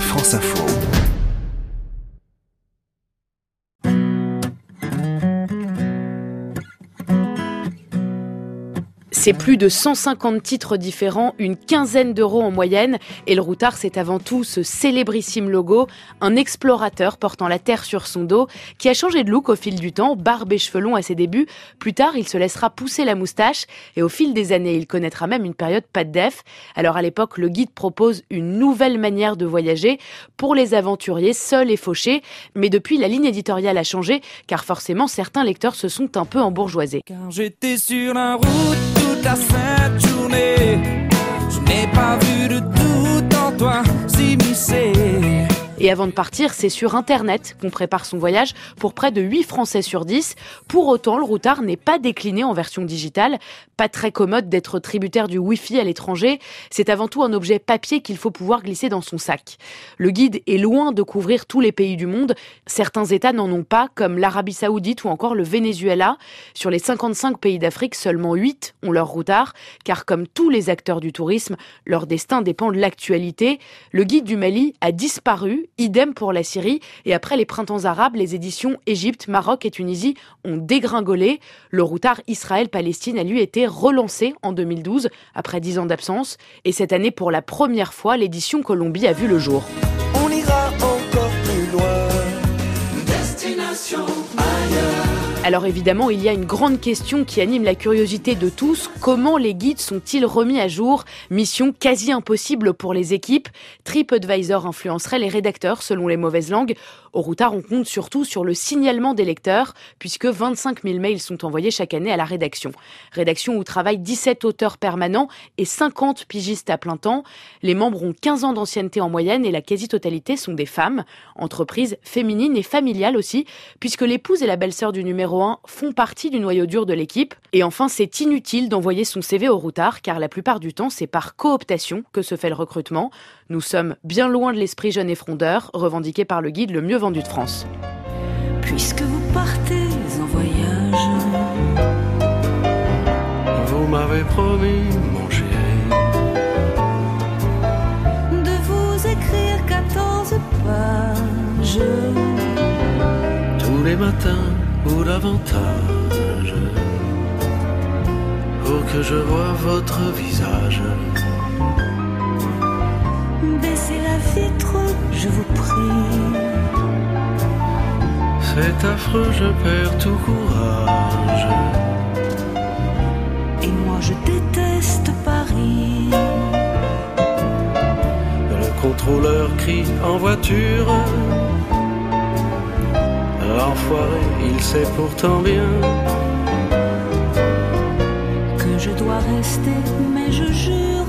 France Info. C'est plus de 150 titres différents, une quinzaine d'euros en moyenne. Et le routard, c'est avant tout ce célébrissime logo, un explorateur portant la terre sur son dos, qui a changé de look au fil du temps, barbe et cheveux longs à ses débuts. Plus tard, il se laissera pousser la moustache et au fil des années, il connaîtra même une période pas de def. Alors à l'époque, le guide propose une nouvelle manière de voyager pour les aventuriers seuls et fauchés. Mais depuis, la ligne éditoriale a changé, car forcément, certains lecteurs se sont un peu embourgeoisés. Car j'étais sur la route toute cette Et avant de partir, c'est sur Internet qu'on prépare son voyage pour près de 8 Français sur 10. Pour autant, le routard n'est pas décliné en version digitale. Pas très commode d'être tributaire du Wi-Fi à l'étranger. C'est avant tout un objet papier qu'il faut pouvoir glisser dans son sac. Le guide est loin de couvrir tous les pays du monde. Certains États n'en ont pas, comme l'Arabie Saoudite ou encore le Venezuela. Sur les 55 pays d'Afrique, seulement 8 ont leur routard, car comme tous les acteurs du tourisme, leur destin dépend de l'actualité. Le guide du Mali a disparu idem pour la Syrie. Et après les printemps arabes, les éditions Égypte, Maroc et Tunisie ont dégringolé. Le routard Israël-Palestine a lui été relancé en 2012, après dix ans d'absence. Et cette année, pour la première fois, l'édition Colombie a vu le jour. On ira encore plus loin. Destination. Alors évidemment, il y a une grande question qui anime la curiosité de tous. Comment les guides sont-ils remis à jour? Mission quasi impossible pour les équipes. TripAdvisor influencerait les rédacteurs selon les mauvaises langues. Au Routard, on compte surtout sur le signalement des lecteurs, puisque 25 000 mails sont envoyés chaque année à la rédaction. Rédaction où travaillent 17 auteurs permanents et 50 pigistes à plein temps. Les membres ont 15 ans d'ancienneté en moyenne et la quasi-totalité sont des femmes. Entreprise féminine et familiale aussi, puisque l'épouse et la belle-sœur du numéro 1 font partie du noyau dur de l'équipe. Et enfin, c'est inutile d'envoyer son CV au Routard, car la plupart du temps, c'est par cooptation que se fait le recrutement. Nous sommes bien loin de l'esprit jeune et frondeur, revendiqué par le guide le mieux vendu de France. Puisque vous partez en voyage, Vous m'avez promis, mon chéri, de vous écrire 14 pages. tous les matins ou davantage, pour que je vois votre visage. Baissez la vitre, je vous prie. C'est affreux, je perds tout courage. Et moi je déteste Paris. Le contrôleur crie en voiture. Enfoiré, il sait pourtant bien Que je dois rester, mais je jure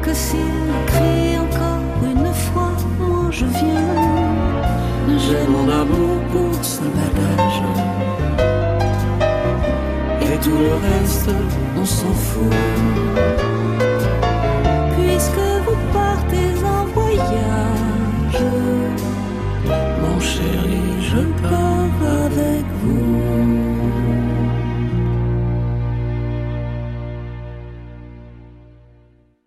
que s'il crie encore une fois, moi je viens. J'ai mon amour pour ce bagage. Et tout le reste, On s'en fout.